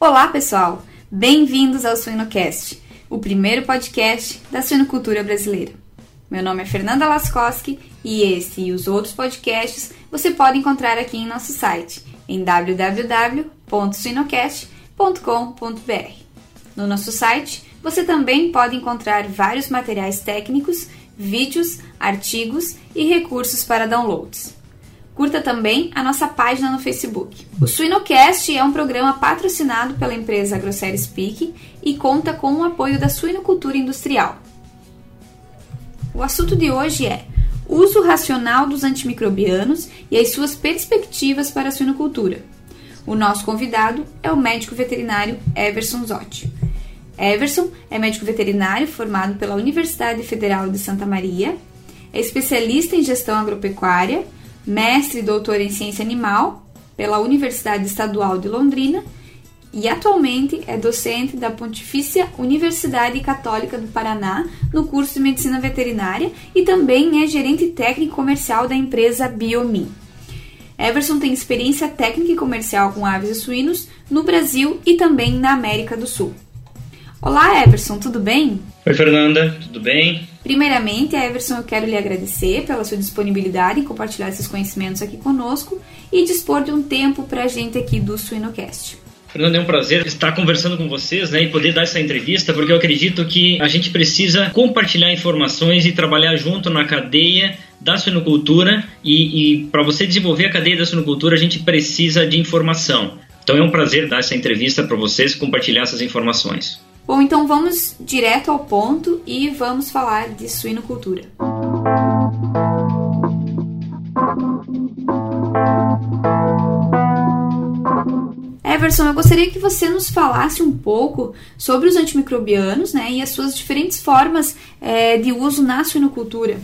Olá, pessoal! Bem-vindos ao Suinocast, o primeiro podcast da suinocultura brasileira. Meu nome é Fernanda Laskowski e esse e os outros podcasts você pode encontrar aqui em nosso site em www.suinocast.com.br. No nosso site você também pode encontrar vários materiais técnicos, vídeos, artigos e recursos para downloads. Curta também a nossa página no Facebook. O Suinocast é um programa patrocinado pela empresa Grossery Speak e conta com o apoio da suinocultura industrial. O assunto de hoje é uso racional dos antimicrobianos e as suas perspectivas para a suinocultura. O nosso convidado é o médico veterinário Everson Zotti. Everson é médico veterinário formado pela Universidade Federal de Santa Maria, é especialista em gestão agropecuária mestre e doutor em ciência animal pela Universidade Estadual de Londrina e atualmente é docente da Pontifícia Universidade Católica do Paraná no curso de Medicina Veterinária e também é gerente técnico comercial da empresa Biomin. Everson tem experiência técnica e comercial com aves e suínos no Brasil e também na América do Sul. Olá, Everson, tudo bem? Oi, Fernanda, tudo bem? Primeiramente, Everson, eu quero lhe agradecer pela sua disponibilidade em compartilhar esses conhecimentos aqui conosco e dispor de um tempo para a gente aqui do Suinocast. Fernando, é um prazer estar conversando com vocês né, e poder dar essa entrevista, porque eu acredito que a gente precisa compartilhar informações e trabalhar junto na cadeia da suinocultura e, e para você desenvolver a cadeia da suinocultura a gente precisa de informação. Então é um prazer dar essa entrevista para vocês e compartilhar essas informações. Bom, então vamos direto ao ponto e vamos falar de suinocultura. Everson, eu gostaria que você nos falasse um pouco sobre os antimicrobianos né, e as suas diferentes formas é, de uso na suinocultura.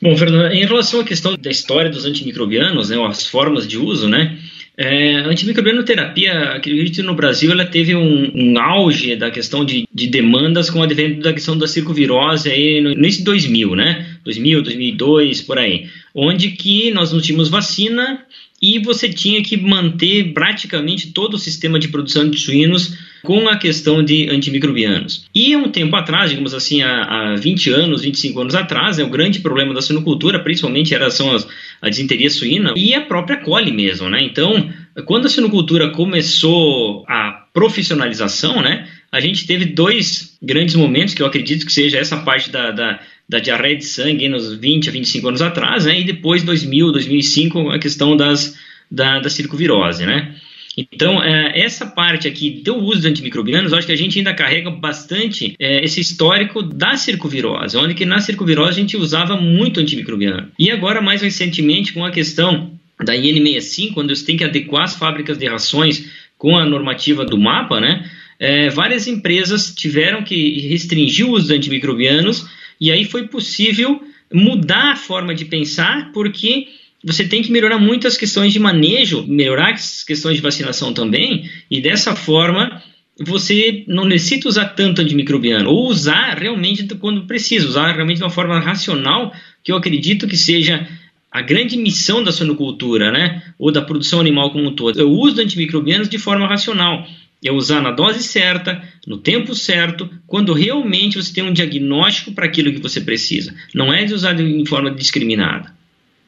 Bom, Fernanda, em relação à questão da história dos antimicrobianos, né, as formas de uso, né, é, a antimicrobianoterapia, acredito no Brasil, ela teve um, um auge da questão de, de, demandas com o advento da questão da circovirose aí no início de 2000, né? 2000, 2002, por aí. Onde que nós não tínhamos vacina e você tinha que manter praticamente todo o sistema de produção de suínos com a questão de antimicrobianos. E um tempo atrás, digamos assim, há, há 20 anos, 25 anos atrás, né, o grande problema da suinocultura, principalmente, era, são as, a disenteria suína e a própria coli mesmo. Né? Então, quando a suinocultura começou a profissionalização, né, a gente teve dois grandes momentos, que eu acredito que seja essa parte da, da da diarreia de sangue nos 20 a 25 anos atrás, né? e depois 2000, 2005 a questão das, da, da circovirose, né? Então, é, essa parte aqui do uso de antimicrobianos, acho que a gente ainda carrega bastante é, esse histórico da circovirose, onde que na circovirose a gente usava muito antimicrobiano. E agora, mais recentemente, com a questão da IN65, quando você tem que adequar as fábricas de rações com a normativa do mapa, né? É, várias empresas tiveram que restringir o uso de antimicrobianos e aí foi possível mudar a forma de pensar, porque você tem que melhorar muito as questões de manejo, melhorar as questões de vacinação também, e dessa forma você não necessita usar tanto antimicrobiano, ou usar realmente quando precisa, usar realmente de uma forma racional, que eu acredito que seja a grande missão da sonocultura, né, ou da produção animal como um todo. Eu uso antimicrobianos de forma racional é usar na dose certa, no tempo certo, quando realmente você tem um diagnóstico para aquilo que você precisa. Não é de usar em forma discriminada.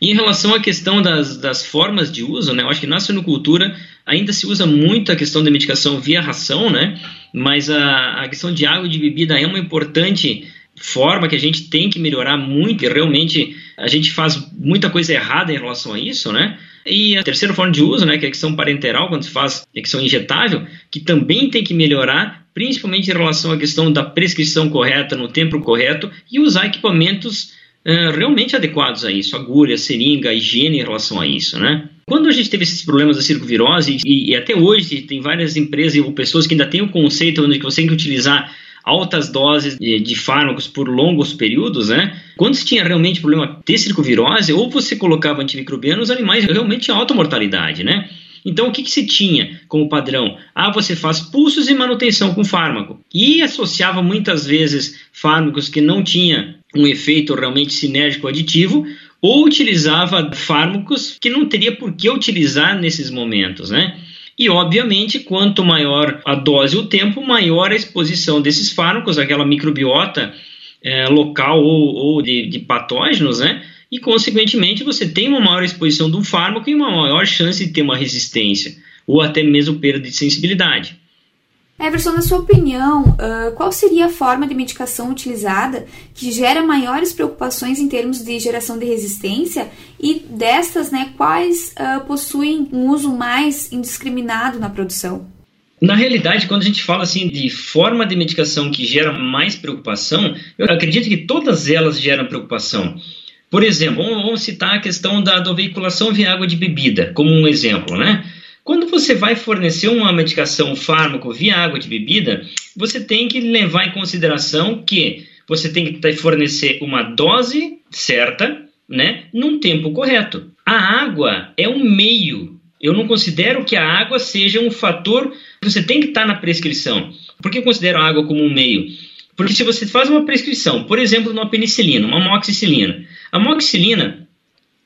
Em relação à questão das, das formas de uso, né, eu acho que na suinocultura ainda se usa muito a questão da medicação via ração, né, mas a, a questão de água e de bebida é uma importante forma que a gente tem que melhorar muito e realmente a gente faz muita coisa errada em relação a isso, né? E a terceira forma de uso, né, que é a questão parenteral, quando se faz questão injetável, que também tem que melhorar, principalmente em relação à questão da prescrição correta, no tempo correto, e usar equipamentos uh, realmente adequados a isso, agulha, seringa, higiene em relação a isso, né? Quando a gente teve esses problemas da circovirose, e, e até hoje tem várias empresas ou pessoas que ainda têm o conceito onde você tem que utilizar altas doses de, fármacos por longos períodos, né? Quando se tinha realmente problema de circovirose, ou você colocava antimicrobiano, os animais realmente tinham alta mortalidade, né? Então, o que, que se tinha como padrão? Ah, você faz pulsos e manutenção com fármaco. E associava muitas vezes fármacos que não tinham um efeito realmente sinérgico aditivo, ou utilizava fármacos que não teria por que utilizar nesses momentos, né? E, obviamente, quanto maior a dose e o tempo, maior a exposição desses fármacos, aquela microbiota é, local ou, ou de, de, patógenos, né? E, consequentemente, você tem uma maior exposição do fármaco e uma maior chance de ter uma resistência, ou até mesmo perda de sensibilidade. Everson, na sua opinião, uh, qual seria a forma de medicação utilizada que gera maiores preocupações em termos de geração de resistência e destas, né, quais uh, possuem um uso mais indiscriminado na produção? Na realidade, quando a gente fala assim de forma de medicação que gera mais preocupação, eu acredito que todas elas geram preocupação. Por exemplo, vamos citar a questão da, da veiculação via água de bebida, como um exemplo, né? Quando você vai fornecer uma medicação, um fármaco via água de bebida, você tem que levar em consideração que você tem que fornecer uma dose certa, né, num tempo correto. A água é um meio. Eu não considero que a água seja um fator que você tem que estar na prescrição. Por que eu considero a água como um meio? Porque se você faz uma prescrição, por exemplo, numa penicilina, uma amoxicilina, a amoxicilina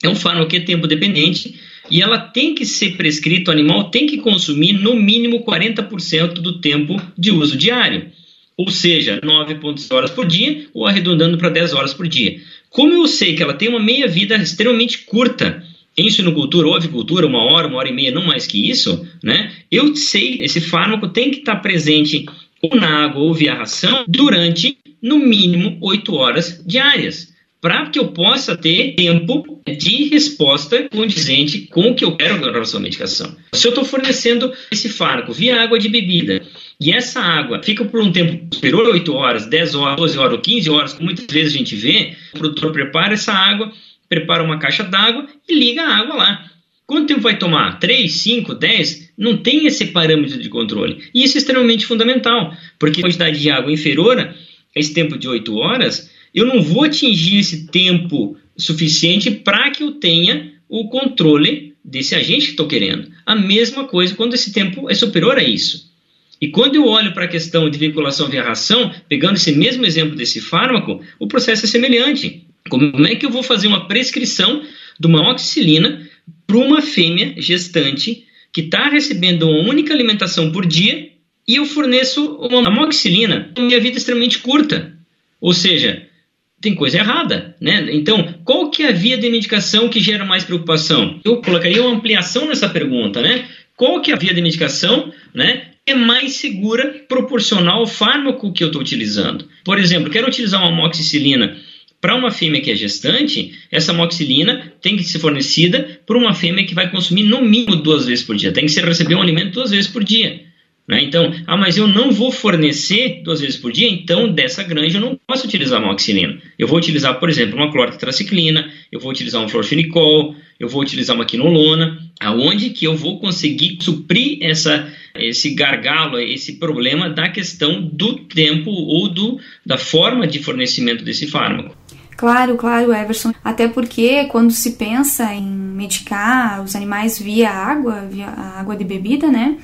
é um fármaco que é tempo dependente e ela tem que ser prescrita, o animal tem que consumir no mínimo 40% do tempo de uso diário. Ou seja, 9 horas por dia ou arredondando para 10 horas por dia. Como eu sei que ela tem uma meia-vida extremamente curta, em suinocultura ou avicultura, uma hora, uma hora e meia, não mais que isso, né? Eu sei, esse fármaco tem que estar presente ou na água ou via ração durante, no mínimo, 8 horas diárias para que eu possa ter tempo de resposta condizente com o que eu quero relação à medicação. Se eu estou fornecendo esse fármaco via água de bebida e essa água fica por um tempo superior a 8 horas, 10 horas, 12 horas ou 15 horas, como muitas vezes a gente vê, o produtor prepara essa água, prepara uma caixa d'água e liga a água lá. Quanto tempo vai tomar? 3, 5, 10? Não tem esse parâmetro de controle. E isso é extremamente fundamental, porque a quantidade de água inferior a esse tempo de 8 horas eu não vou atingir esse tempo suficiente para que eu tenha o controle desse agente que estou querendo. A mesma coisa quando esse tempo é superior a isso. E quando eu olho para a questão de vinculação via ração, pegando esse mesmo exemplo desse fármaco, o processo é semelhante. Como é que eu vou fazer uma prescrição de uma oxicilina para uma fêmea gestante que está recebendo uma única alimentação por dia e eu forneço uma amoxicilina em minha vida extremamente curta? Ou seja, tem coisa errada, né? Então, qual que é a via de medicação que gera mais preocupação? Eu colocaria uma ampliação nessa pergunta, né? Qual que é a via de medicação, né? É mais segura proporcional ao fármaco que eu estou utilizando. Por exemplo, quero utilizar uma amoxicilina para uma fêmea que é gestante, essa amoxicilina tem que ser fornecida por uma fêmea que vai consumir no mínimo duas vezes por dia. Tem que ser receber um alimento duas vezes por dia. Né? Então, ah, mas eu não vou fornecer duas vezes por dia, então dessa granja eu não posso utilizar amoxicilina. Eu vou utilizar, por exemplo, uma clorotetraciclina, eu vou utilizar um florfenicol, eu vou utilizar uma quinolona, aonde que eu vou conseguir suprir essa, esse gargalo, esse problema da questão do tempo ou do, da forma de fornecimento desse fármaco. Claro, claro, Everson. Até porque quando se pensa em medicar os animais via água, via água de bebida, né?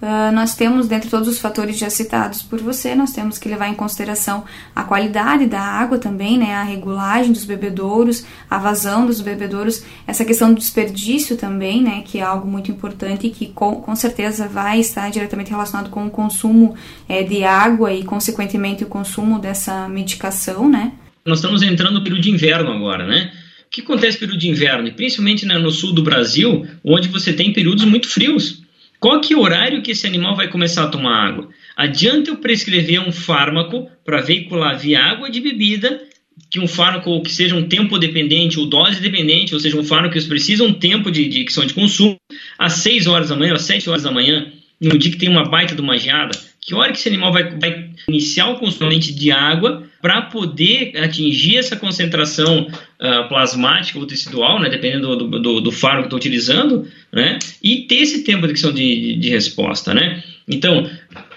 Uh, nós temos, dentre todos os fatores já citados por você, nós temos que levar em consideração a qualidade da água também, né, a regulagem dos bebedouros, a vazão dos bebedouros, essa questão do desperdício também, né, que é algo muito importante e que com, com certeza vai estar diretamente relacionado com o consumo é, de água e, consequentemente, o consumo dessa medicação, né. Nós estamos entrando no período de inverno agora, né? O que acontece no período de inverno? Principalmente né, no sul do Brasil, onde você tem períodos muito frios. Qual que é o horário que esse animal vai começar a tomar água? Adianta eu prescrever um fármaco para veicular via água de bebida, que um fármaco que seja um tempo dependente ou dose dependente, ou seja, um fármaco que precisa um tempo de, de, de consumo, às 6 horas da manhã, às 7 horas da manhã, no dia que tem uma baita de uma geada, que hora que esse animal vai, vai iniciar o consumo de água para poder atingir essa concentração uh, plasmática ou tecidual, né, dependendo do, do, do fármaco que estou utilizando, né, e ter esse tempo de, de, de resposta. Né? Então,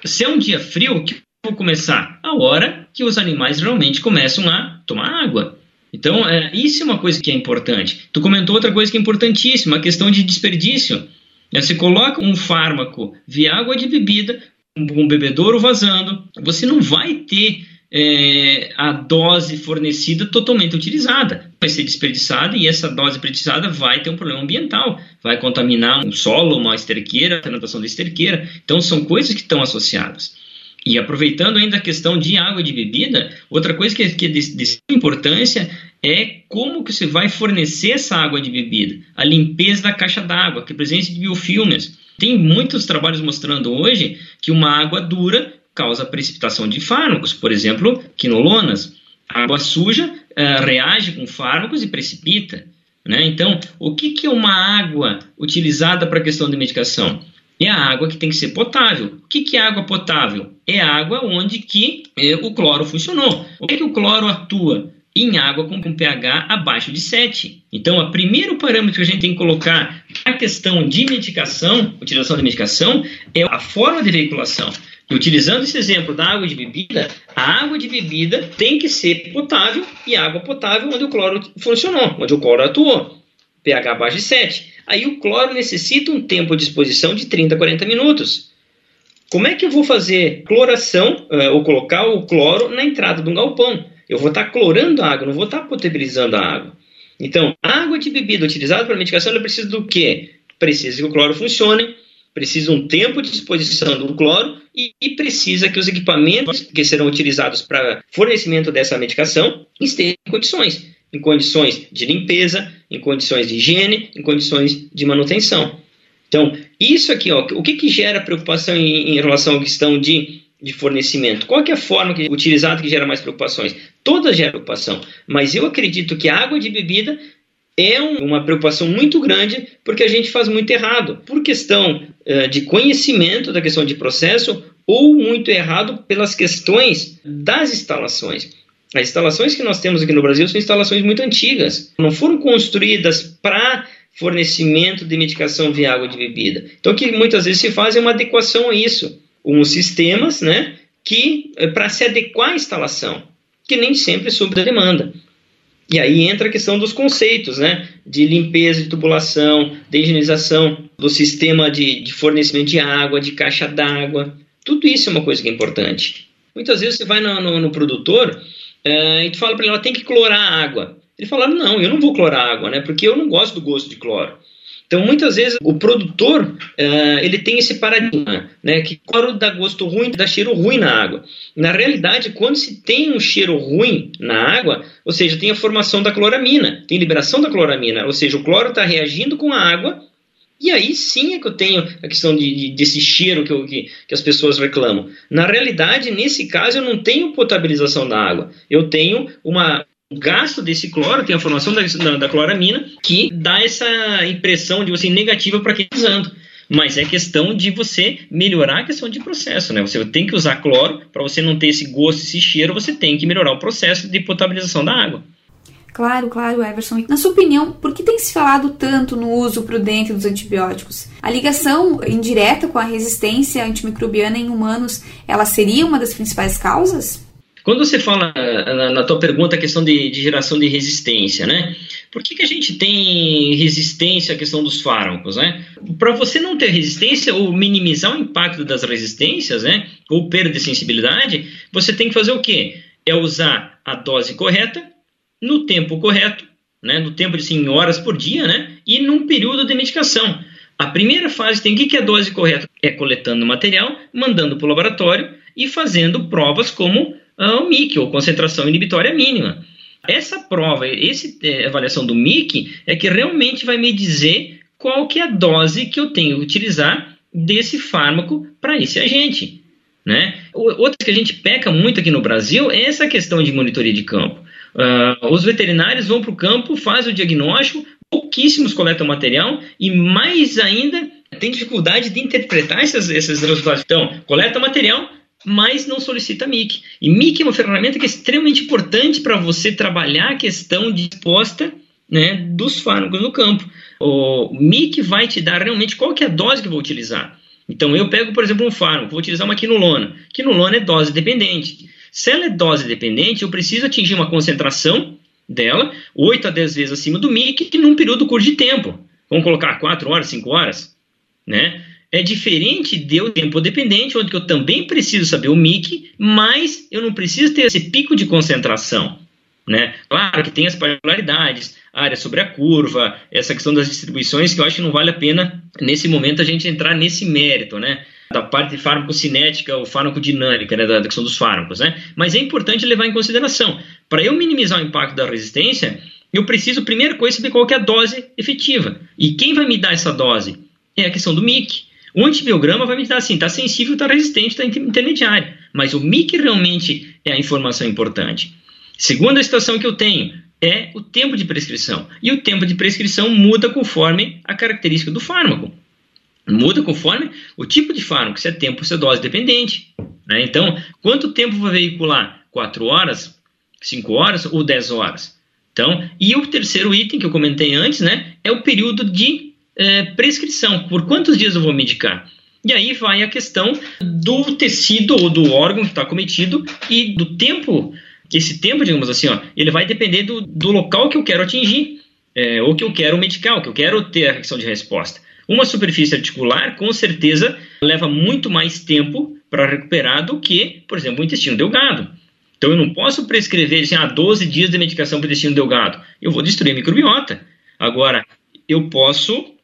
se é um dia frio, que vou começar? A hora que os animais realmente começam a tomar água. Então, é, isso é uma coisa que é importante. Tu comentou outra coisa que é importantíssima, a questão de desperdício. Você coloca um fármaco via água de bebida um bebedouro vazando, você não vai ter é, a dose fornecida totalmente utilizada. Vai ser desperdiçada e essa dose desperdiçada vai ter um problema ambiental, vai contaminar um solo, uma esterqueira, a fermentação da esterqueira. Então, são coisas que estão associadas. E aproveitando ainda a questão de água de bebida, outra coisa que é, que é de, de importância é como que você vai fornecer essa água de bebida, a limpeza da caixa d'água, que é presença de biofilmes. Tem muitos trabalhos mostrando hoje que uma água dura causa precipitação de fármacos, por exemplo, quinolonas. A água suja uh, reage com fármacos e precipita. Né? Então, o que, que é uma água utilizada para a questão de medicação? É a água que tem que ser potável. O que, que é água potável? É água onde que é, o cloro funcionou. O que, que o cloro atua? Em água com, com pH abaixo de 7. Então, o primeiro parâmetro que a gente tem que colocar na questão de medicação, utilização de medicação, é a forma de veiculação. Utilizando esse exemplo da água de bebida, a água de bebida tem que ser potável e água potável onde o cloro funcionou, onde o cloro atuou. pH abaixo de 7. Aí o cloro necessita um tempo de exposição de 30 a 40 minutos. Como é que eu vou fazer cloração, uh, ou colocar o cloro na entrada de um galpão? Eu vou estar clorando a água, não vou estar potabilizando a água. Então, a água de bebida utilizada para medicação, ela precisa do quê? Precisa que o cloro funcione, precisa um tempo de exposição do cloro e, e, precisa que os equipamentos que serão utilizados para fornecimento dessa medicação estejam em condições, em condições de limpeza, em condições de higiene, em condições de manutenção. Então, isso aqui, ó, o que, que gera preocupação em, em relação à questão de, de fornecimento? Qual é a forma que, utilizada que gera mais preocupações? Todas geram preocupação, mas eu acredito que a água de bebida é uma preocupação muito grande porque a gente faz muito errado, por questão uh, de conhecimento da questão de processo ou muito errado pelas questões das instalações. As instalações que nós temos aqui no Brasil são instalações muito antigas, não foram construídas para fornecimento de medicação via água de bebida. Então, o que muitas vezes se faz é uma adequação a isso, uns sistemas, né, que eh, para se adequar à instalação, que nem sempre é sob demanda. E aí entra a questão dos conceitos, né? De limpeza de tubulação, de higienização do sistema de, de fornecimento de água, de caixa d'água. Tudo isso é uma coisa que é importante. Muitas vezes você vai no, no, no produtor uh, e tu fala para ele, ela tem que clorar a água. Ele fala, não, eu não vou clorar a água, né? Porque eu não gosto do gosto de cloro. Então, muitas vezes, o produtor uh, ele tem esse paradigma, né, que cloro dá gosto ruim, dá cheiro ruim na água. Na realidade, quando se tem um cheiro ruim na água, ou seja, tem a formação da cloramina, tem liberação da cloramina, ou seja, o cloro está reagindo com a água, e aí sim é que eu tenho a questão de, de, desse cheiro que, eu, que, que, as pessoas reclamam. Na realidade, nesse caso, eu não tenho potabilização da água. Eu tenho uma, gasto desse cloro, tem a formação da, da, da cloramina, que dá essa impressão de você negativa para quem está usando. Mas é questão de você melhorar a questão de processo, né? Você tem que usar cloro para você não ter esse gosto, esse cheiro, você tem que melhorar o processo de potabilização da água. Claro, claro, Everson. Na sua opinião, por que tem se falado tanto no uso prudente dos antibióticos? A ligação indireta com a resistência antimicrobiana em humanos, ela seria uma das principais causas? Quando você fala na, na tua pergunta a questão de, de, geração de resistência, né? Por que, que a gente tem resistência à questão dos fármacos, né? Para você não ter resistência ou minimizar o impacto das resistências, né? Ou perda de sensibilidade, você tem que fazer o quê? É usar a dose correta, no tempo correto, né? No tempo de assim, horas por dia, né? E num período de medicação. A primeira fase tem o que, que é a dose correta? É coletando material, mandando para o laboratório e fazendo provas como o MIC, ou concentração inibitória mínima. Essa prova, essa é, avaliação do MIC é que realmente vai me dizer qual que é a dose que eu tenho que utilizar desse fármaco para esse agente. Né? Outra que a gente peca muito aqui no Brasil é essa questão de monitoria de campo. Uh, os veterinários vão para o campo, fazem o diagnóstico, pouquíssimos coletam material e mais ainda tem dificuldade de interpretar esses, esses resultados. Então, coleta material, mas não solicita MIC. E MIC é uma ferramenta que é extremamente importante para você trabalhar a questão de resposta né, dos fármacos no campo. O MIC vai te dar realmente qual que é a dose que vou utilizar. Então, eu pego, por exemplo, um fármaco, vou utilizar uma quinolona. Quinolona é dose dependente. Se ela é dose dependente, eu preciso atingir uma concentração dela 8 a 10 vezes acima do MIC num período curto de tempo. Vamos colocar 4 horas, 5 horas. Né? É diferente de eu tempo dependente, onde eu também preciso saber o MIC, mas eu não preciso ter esse pico de concentração. Né? Claro que tem as particularidades, área sobre a curva, essa questão das distribuições, que eu acho que não vale a pena, nesse momento, a gente entrar nesse mérito, né? Da parte de farmacocinética ou farmacodinâmica, né? Da questão dos fármacos, né? Mas é importante levar em consideração. Para eu minimizar o impacto da resistência, eu preciso, primeira coisa, saber qual é a dose efetiva. E quem vai me dar essa dose? É a questão do MIC. O antibiograma vai me dar assim, está sensível, está resistente, está intermediário. Mas o MIC realmente é a informação importante. Segunda situação que eu tenho é o tempo de prescrição. E o tempo de prescrição muda conforme a característica do fármaco. Muda conforme o tipo de fármaco, se é tempo, se é dose dependente. Né? Então, quanto tempo vai veicular? 4 horas, 5 horas ou 10 horas? Então, e o terceiro item que eu comentei antes, né, é o período de é, prescrição, por quantos dias eu vou medicar? E aí vai a questão do tecido ou do órgão que está cometido e do tempo, esse tempo, digamos assim, ó, ele vai depender do, do local que eu quero atingir, é, ou que eu quero medicar, ou que eu quero ter a questão de resposta. Uma superfície articular, com certeza, leva muito mais tempo para recuperar do que, por exemplo, o intestino delgado. Então eu não posso prescrever assim, ah, 12 dias de medicação para o intestino delgado. Eu vou destruir a microbiota. Agora, eu posso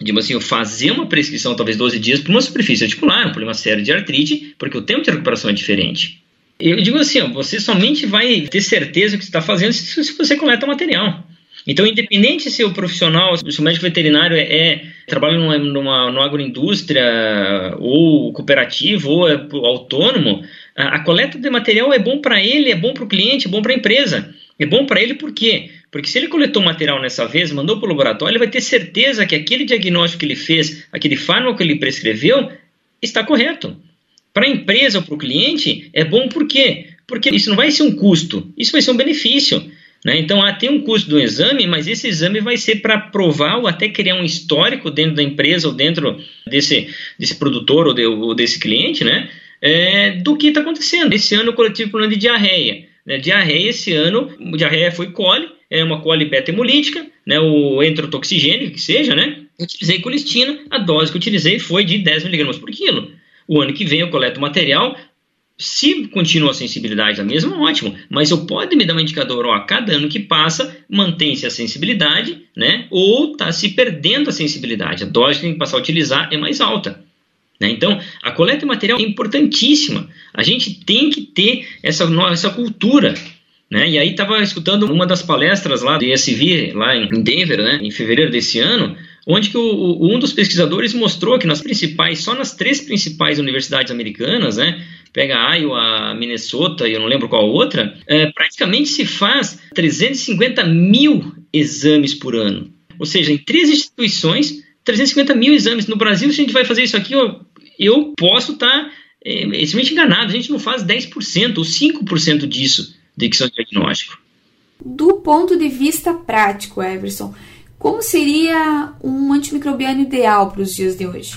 digamos assim, fazer uma prescrição, talvez 12 dias, para uma superfície articular, um problema sério de artrite, porque o tempo de recuperação é diferente. Eu digo assim, você somente vai ter certeza do que está fazendo se, se, você coleta material. Então, independente se o profissional, se o médico veterinário é, é trabalha numa, numa, numa agroindústria, ou cooperativo, ou é autônomo, a, a coleta de material é bom para ele, é bom para o cliente, é bom para a empresa. É bom para ele por quê? Porque se ele coletou material nessa vez, mandou para o laboratório, ele vai ter certeza que aquele diagnóstico que ele fez, aquele fármaco que ele prescreveu, está correto. Para a empresa ou para o cliente, é bom por quê? Porque isso não vai ser um custo, isso vai ser um benefício. Né? Então, ah, tem um custo do exame, mas esse exame vai ser para provar ou até criar um histórico dentro da empresa ou dentro desse, desse produtor ou, de, ou desse cliente, né? É, do que está acontecendo. Esse ano, o coletivo problema de diarreia. Né? Diarreia, esse ano, diarreia foi cole, é uma cole beta-hemolítica, né, o enterotoxigênico, que seja, né? Utilizei colistina, a dose que utilizei foi de 10 mg por quilo. O ano que vem eu coleto material, se continua a sensibilidade a mesma, ótimo. Mas eu pode me dar um indicador, ó, a cada ano que passa, mantém-se a sensibilidade, né? Ou está se perdendo a sensibilidade. A dose que tem que passar a utilizar é mais alta. Né? Então, a coleta de material é importantíssima. A gente tem que ter essa, essa cultura né? E aí estava escutando uma das palestras lá do ESV, lá em Denver, né, em fevereiro desse ano, onde que o, o, um dos pesquisadores mostrou que nas principais, só nas três principais universidades americanas, né, pega Iowa, Minnesota e eu não lembro qual outra, é, praticamente se faz 350 mil exames por ano. Ou seja, em três instituições, 350 mil exames. No Brasil, se a gente vai fazer isso aqui, eu, eu posso estar tá, é, enganado. A gente não faz 10% ou 5% disso dicção diagnóstico. Do ponto de vista prático, Everson, como seria um antimicrobiano ideal para os dias de hoje?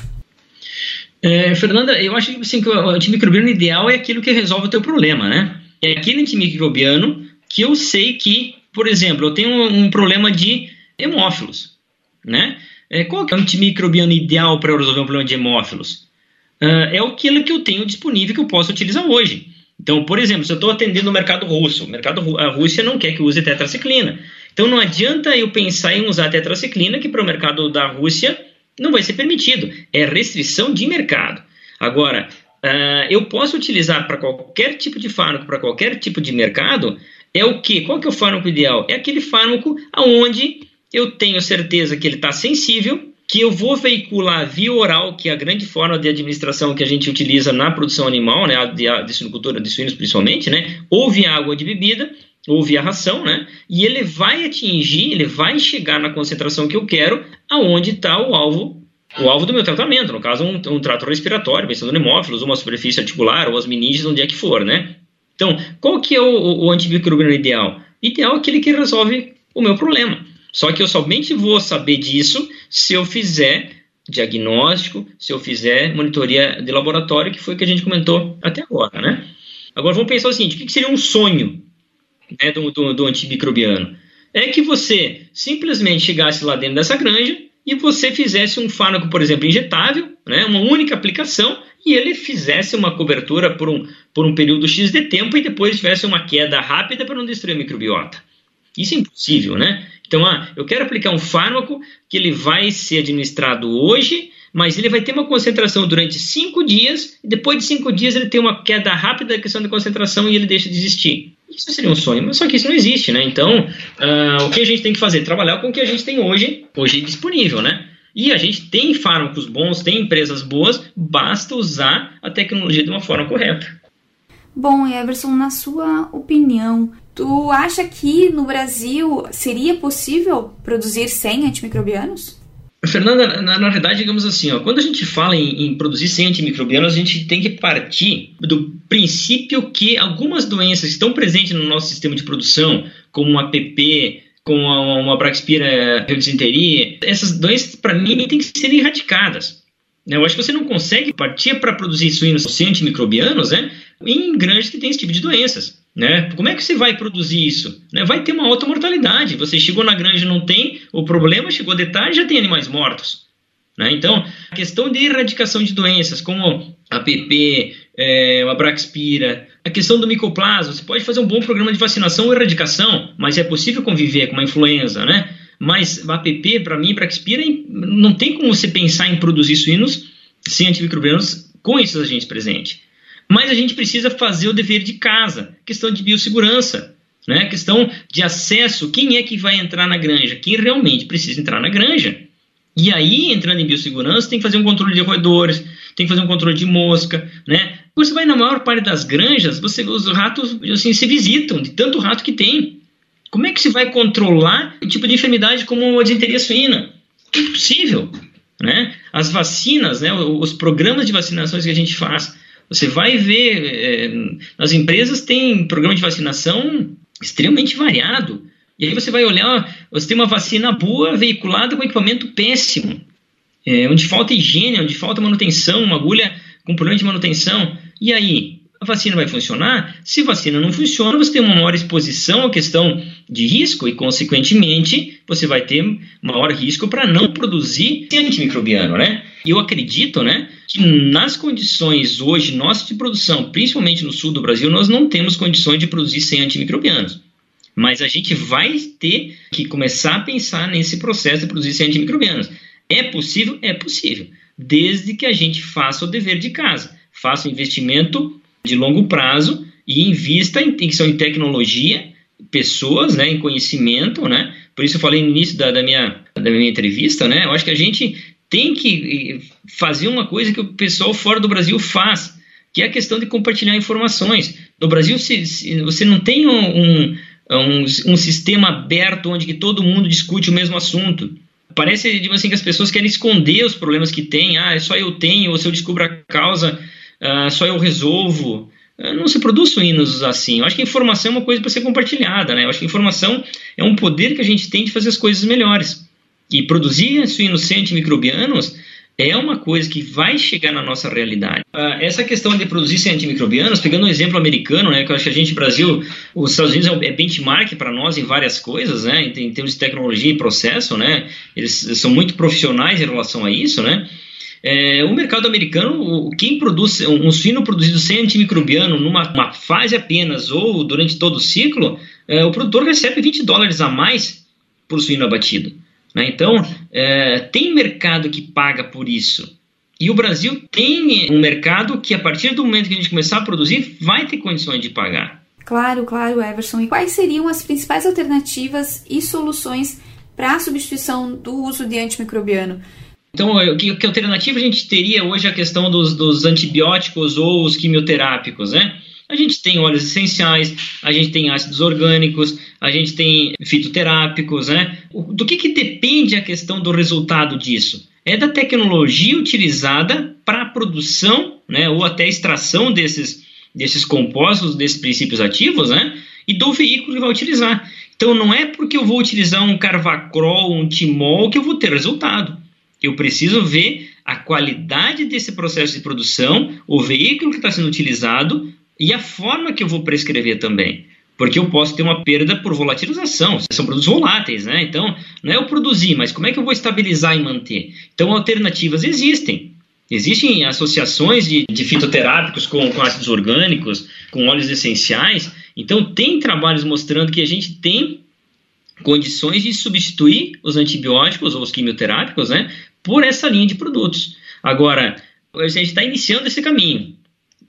É, Fernanda, eu acho assim, que o antimicrobiano ideal é aquilo que resolve o teu problema, né? É aquele antimicrobiano que eu sei que, por exemplo, eu tenho um, um problema de hemófilos, né? É, qual é o antimicrobiano ideal para resolver um problema de hemófilos? Uh, é aquilo que eu tenho disponível que eu posso utilizar hoje. Então, por exemplo, se eu estou atendendo o mercado russo, o mercado, a Rússia não quer que use tetraciclina. Então, não adianta eu pensar em usar tetraciclina, que para o mercado da Rússia não vai ser permitido. É restrição de mercado. Agora, uh, eu posso utilizar para qualquer tipo de fármaco, para qualquer tipo de mercado, é o que? Qual que é o fármaco ideal? É aquele fármaco aonde eu tenho certeza que ele está sensível, que eu vou veicular via oral, que é a grande forma de administração que a gente utiliza na produção animal, né, de, de suinocultura de suínos principalmente, né, ou via água de bebida, ou via ração, né, e ele vai atingir, ele vai chegar na concentração que eu quero, aonde está o alvo o alvo do meu tratamento, no caso um, um trato respiratório, pensando no hemófilos, uma superfície articular ou as meninges, onde é que for, né. Então, qual que é o, o, o antimicrobiano ideal? Ideal é aquele que resolve o meu problema. Só que eu somente vou saber disso se eu fizer diagnóstico, se eu fizer monitoria de laboratório, que foi o que a gente comentou até agora, né? Agora vamos pensar o seguinte, o que seria um sonho né, do, do, do antimicrobiano? É que você simplesmente chegasse lá dentro dessa granja e você fizesse um fármaco, por exemplo, injetável, né, uma única aplicação, e ele fizesse uma cobertura por um, por um período X de tempo e depois tivesse uma queda rápida para não destruir a microbiota. Isso é impossível, né? Então, ah, eu quero aplicar um fármaco que ele vai ser administrado hoje, mas ele vai ter uma concentração durante cinco dias, e depois de cinco dias ele tem uma queda rápida da questão de concentração e ele deixa de existir. Isso seria um sonho, mas só que isso não existe, né? Então, uh, o que a gente tem que fazer? Trabalhar com o que a gente tem hoje, hoje disponível, né? E a gente tem fármacos bons, tem empresas boas, basta usar a tecnologia de uma forma correta. Bom, Everson, na sua opinião, tu acha que no Brasil seria possível produzir 100 antimicrobianos? Fernanda, na, na, verdade, digamos assim, ó, quando a gente fala em, em, produzir 100 antimicrobianos, a gente tem que partir do princípio que algumas doenças estão presentes no nosso sistema de produção, como a PP, como uma Braxpira reudisenteria, essas doenças, para mim, têm que ser erradicadas. Eu acho que você não consegue partir para produzir suínos sem antimicrobianos né, em granjas que têm esse tipo de doenças. Né? Como é que você vai produzir isso? Né? Vai ter uma alta mortalidade. Você chegou na granja não tem o problema, chegou de tarde já tem animais mortos. Né? Então, a questão de erradicação de doenças como a PP, é, a Braxpira, a questão do micoplasma, você pode fazer um bom programa de vacinação ou erradicação, mas é possível conviver com uma influenza, né? Mas a APP, para mim, Braxpira, não tem como você pensar em produzir suínos sem antimicrobianos com esses agentes presentes. Mas a gente precisa fazer o dever de casa, questão de biossegurança, né? questão de acesso, quem é que vai entrar na granja? Quem realmente precisa entrar na granja. E aí, entrando em biossegurança, tem que fazer um controle de roedores, tem que fazer um controle de mosca, né? Você vai na maior parte das granjas, você, os ratos assim, se visitam, de tanto rato que tem. Como é que se vai controlar o tipo de enfermidade como a disenteria suína? É impossível, né? As vacinas, né, os programas de vacinações que a gente faz, você vai ver, é, as empresas têm programa de vacinação extremamente variado. E aí você vai olhar, você tem uma vacina boa veiculada com equipamento péssimo, é, onde falta higiene, onde falta manutenção, uma agulha com problema de manutenção. E aí, vacina vai funcionar? Se vacina não funciona, você tem uma maior exposição à questão de risco e, consequentemente, você vai ter maior risco para não produzir antimicrobiano, né? E eu acredito, né, que nas condições hoje nossas de produção, principalmente no sul do Brasil, nós não temos condições de produzir sem antimicrobianos. Mas a gente vai ter que começar a pensar nesse processo de produzir sem antimicrobianos. É possível? É possível, desde que a gente faça o dever de casa, faça um investimento de longo prazo e invista em, em tecnologia, pessoas, né, em conhecimento, né? Por isso eu falei no início da, da, minha, da minha entrevista, né? Eu acho que a gente tem que fazer uma coisa que o pessoal fora do Brasil faz, que é a questão de compartilhar informações. No Brasil, você não tem um, um, um, um sistema aberto onde que todo mundo discute o mesmo assunto. Parece tipo assim, que as pessoas querem esconder os problemas que têm. Ah, é só eu tenho, ou se eu descubro a causa, ah, só eu resolvo. Ah, não se produz suínos assim. Eu acho que informação é uma coisa para ser compartilhada. Né? Eu acho que informação é um poder que a gente tem de fazer as coisas melhores. E produzir suínos antimicrobianos é uma coisa que vai chegar na nossa realidade. Uh, essa questão de produzir sem antimicrobianos, pegando um exemplo americano, né, que eu acho que a gente, Brasil, os Estados Unidos é, é benchmark para nós em várias coisas, né, em, em, termos de tecnologia e processo, né, eles são muito profissionais em relação a isso, né. É, o mercado americano, quem produz um suíno produzido sem antimicrobiano numa fase apenas ou durante todo o ciclo, é, o produtor recebe 20 dólares a mais por suíno abatido. Né? Então, é, tem mercado que paga por isso. E o Brasil tem um mercado que, a partir do momento que a gente começar a produzir, vai ter condições de pagar. Claro, claro, Everson. E quais seriam as principais alternativas e soluções para a substituição do uso de antimicrobiano? Então, que, que alternativa a gente teria hoje a questão dos, dos antibióticos ou os quimioterápicos, né? A gente tem óleos essenciais, a gente tem ácidos orgânicos, a gente tem fitoterápicos, né? Do que, que depende a questão do resultado disso? É da tecnologia utilizada para a produção, né, ou até extração desses, desses compostos, desses princípios ativos, né? E do veículo que vai utilizar. Então não é porque eu vou utilizar um carvacrol, um timol que eu vou ter resultado. Eu preciso ver a qualidade desse processo de produção, o veículo que está sendo utilizado, e a forma que eu vou prescrever também. Porque eu posso ter uma perda por volatilização, são produtos voláteis, né? Então, não é eu produzir, mas como é que eu vou estabilizar e manter? Então, alternativas existem. Existem associações de, de fitoterápicos com, com ácidos orgânicos, com óleos essenciais. Então, tem trabalhos mostrando que a gente tem condições de substituir os antibióticos ou os quimioterápicos né, por essa linha de produtos. Agora, a gente está iniciando esse caminho.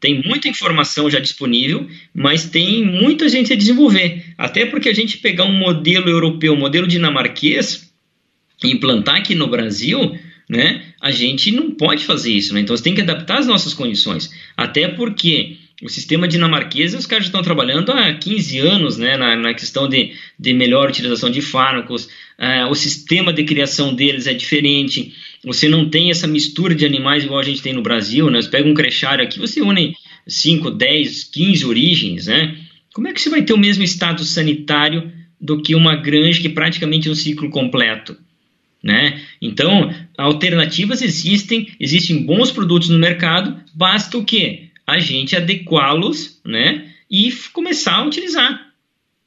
Tem muita informação já disponível, mas tem muita gente a desenvolver. Até porque a gente pegar um modelo europeu, um modelo dinamarquês, e implantar aqui no Brasil, né, a gente não pode fazer isso. Né? Então, você tem que adaptar as nossas condições. Até porque o sistema dinamarquês, os caras estão trabalhando há 15 anos né, na, na questão de, de melhor utilização de fármacos, uh, o sistema de criação deles é diferente, você não tem essa mistura de animais igual a gente tem no Brasil, né? Você pega um crechário aqui, você une 5, 10, 15 origens, né? Como é que você vai ter o mesmo status sanitário do que uma granja que praticamente é um ciclo completo? Né? Então, alternativas existem, existem bons produtos no mercado, basta o quê? A gente adequá-los né? e começar a utilizar.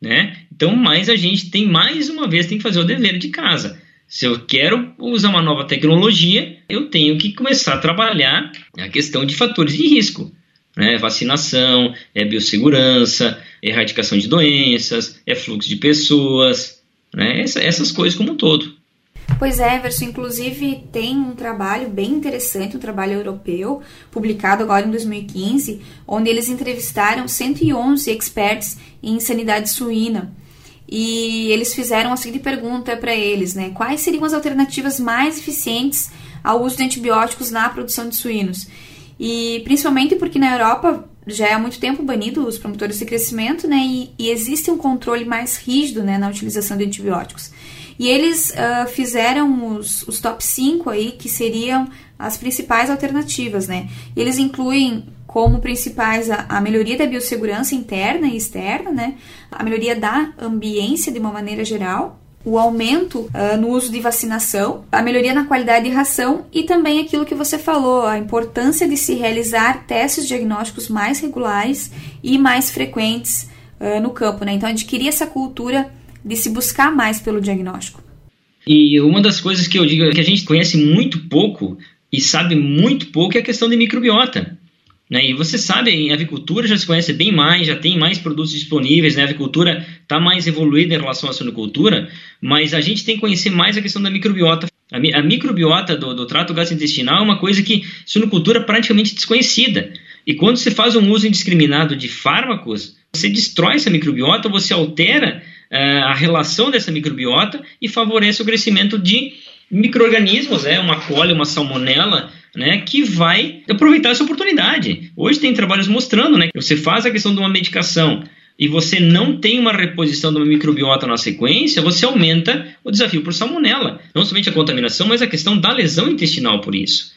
Né? Então, mas a gente tem mais uma vez tem que fazer o dever de casa. Se eu quero usar uma nova tecnologia, eu tenho que começar a trabalhar a questão de fatores de risco. Né? Vacinação, é biossegurança, erradicação de doenças, é fluxo de pessoas, né? Essa, essas coisas como um todo. Pois é, Everson, inclusive tem um trabalho bem interessante, um trabalho europeu, publicado agora em 2015, onde eles entrevistaram 111 experts em sanidade suína e eles fizeram a seguinte pergunta para eles, né? Quais seriam as alternativas mais eficientes ao uso de antibióticos na produção de suínos? E principalmente porque na Europa já é há muito tempo banido os promotores de crescimento, né? E, e existe um controle mais rígido né, na utilização de antibióticos. E eles uh, fizeram os, os top 5 aí, que seriam as principais alternativas, né? Eles incluem como principais a, a, melhoria da biossegurança interna e externa, né? A melhoria da ambiência de uma maneira geral, o aumento uh, no uso de vacinação, a melhoria na qualidade de ração e também aquilo que você falou, a importância de se realizar testes diagnósticos mais regulares e mais frequentes uh, no campo, né? Então adquirir essa cultura de se buscar mais pelo diagnóstico. E uma das coisas que eu digo é que a gente conhece muito pouco e sabe muito pouco é a questão de microbiota. Né? E você sabe, em avicultura já se conhece bem mais, já tem mais produtos disponíveis, né? a avicultura está mais evoluída em relação à suinocultura, mas a gente tem que conhecer mais a questão da microbiota. A, mi a microbiota do, do, trato gastrointestinal é uma coisa que suinocultura é praticamente desconhecida. E quando você faz um uso indiscriminado de fármacos, você destrói essa microbiota, você altera a relação dessa microbiota e favorece o crescimento de micro-organismos, né? uma cólera, uma salmonela, né, que vai aproveitar essa oportunidade. Hoje tem trabalhos mostrando né, que você faz a questão de uma medicação e você não tem uma reposição de uma microbiota na sequência, você aumenta o desafio por salmonela. Não somente a contaminação, mas a questão da lesão intestinal por isso.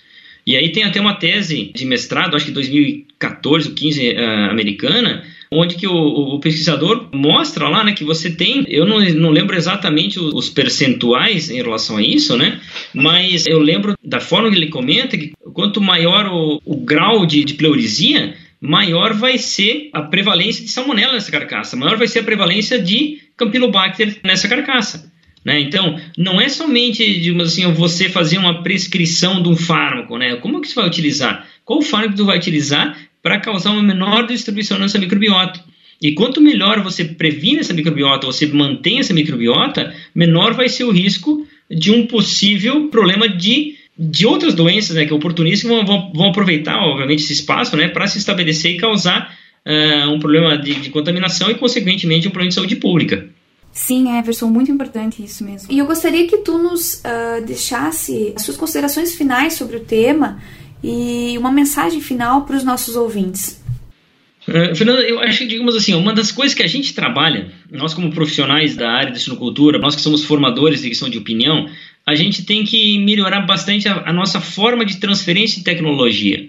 E aí tem até uma tese de mestrado, acho que 2014 ou 15 uh, americana, onde que o, o, pesquisador mostra lá, né, que você tem, eu não, não lembro exatamente os, os, percentuais em relação a isso, né, mas eu lembro da forma que ele comenta que quanto maior o, o grau de, de pleurisia, maior vai ser a prevalência de salmonela nessa carcaça, maior vai ser a prevalência de Campylobacter nessa carcaça. Né? Então, não é somente assim, você fazer uma prescrição de um fármaco. Né? Como que você vai utilizar? Qual fármaco você vai utilizar para causar uma menor distribuição nessa microbiota. E quanto melhor você previne essa microbiota, você mantém essa microbiota, menor vai ser o risco de um possível problema de, de outras doenças, né, que oportunistas vão, vão aproveitar, obviamente, esse espaço né, para se estabelecer e causar uh, um problema de, de contaminação e, consequentemente, um problema de saúde pública. Sim, Everson, muito importante isso mesmo. E eu gostaria que tu nos uh, deixasse as suas considerações finais sobre o tema e uma mensagem final para os nossos ouvintes. Uh, Fernanda, eu acho que, digamos assim, uma das coisas que a gente trabalha, nós como profissionais da área de sinocultura, nós que somos formadores de questão de opinião, a gente tem que melhorar bastante a, a nossa forma de transferência de tecnologia.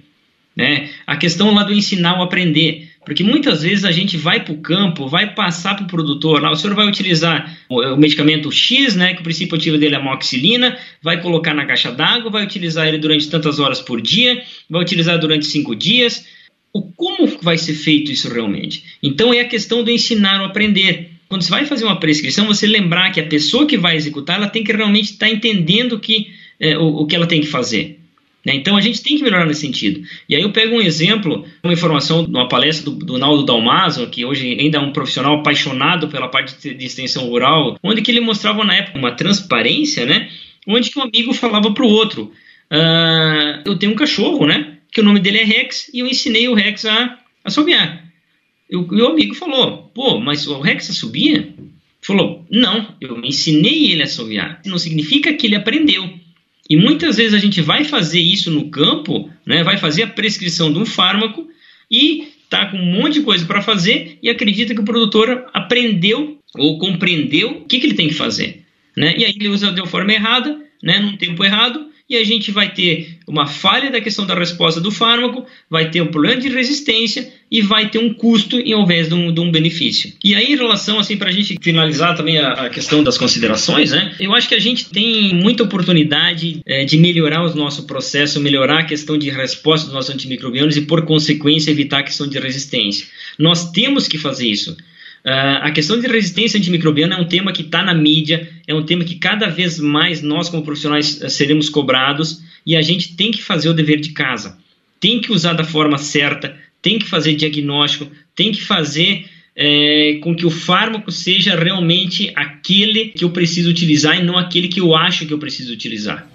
Né? A questão lá do ensinar ou aprender. Porque muitas vezes a gente vai para o campo, vai passar para o produtor, lá, o senhor vai utilizar o, medicamento X, né, que o princípio ativo dele é amoxicilina, vai colocar na caixa d'água, vai utilizar ele durante tantas horas por dia, vai utilizar durante cinco dias. O, como vai ser feito isso realmente? Então é a questão do ensinar ou aprender. Quando você vai fazer uma prescrição, você lembrar que a pessoa que vai executar, ela tem que realmente estar tá entendendo que, é, o, o que ela tem que fazer. Né? Então a gente tem que melhorar nesse sentido. E aí eu pego um exemplo, uma informação de uma palestra do, do Naldo Dalmaso, que hoje ainda é um profissional apaixonado pela parte de, extensão rural, onde que ele mostrava na época uma transparência, né? Onde que um amigo falava para o outro, uh, eu tenho um cachorro, né? Que o nome dele é Rex e eu ensinei o Rex a assobiar. E o meu amigo falou, pô, mas o Rex assobia? Falou, não, eu ensinei ele a assobiar. Não significa que ele aprendeu. E muitas vezes a gente vai fazer isso no campo, né, vai fazer a prescrição de um fármaco e está com um monte de coisa para fazer e acredita que o produtor aprendeu ou compreendeu o que, que ele tem que fazer. Né? E aí ele usa de forma errada, né, num tempo errado, e a gente vai ter uma falha da questão da resposta do fármaco, vai ter um problema de resistência e vai ter um custo em vez de um, de um benefício. E aí, em relação, assim, para a gente finalizar também a, a, questão das considerações, né? Eu acho que a gente tem muita oportunidade é, de melhorar o nosso processo, melhorar a questão de resposta dos nossos antimicrobianos e, por consequência, evitar a questão de resistência. Nós temos que fazer isso. Uh, a questão de resistência antimicrobiana é um tema que está na mídia, é um tema que cada vez mais nós, como profissionais, eh, seremos cobrados e a gente tem que fazer o dever de casa. Tem que usar da forma certa, tem que fazer diagnóstico, tem que fazer é, com que o fármaco seja realmente aquele que eu preciso utilizar e não aquele que eu acho que eu preciso utilizar.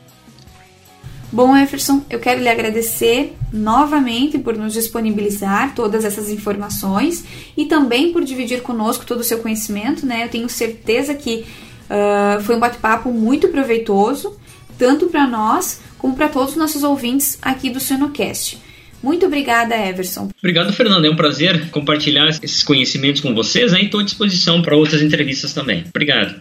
Bom, Jefferson, eu quero lhe agradecer novamente por nos disponibilizar todas essas informações e também por dividir conosco todo o seu conhecimento, né? Eu tenho certeza que uh, foi um bate-papo muito proveitoso, tanto para nós como para todos os nossos ouvintes aqui do Sonocast. Muito obrigada, Everson. Obrigado, Fernando. É um prazer compartilhar esses conhecimentos com vocês né? estou à disposição para outras entrevistas também. Obrigado.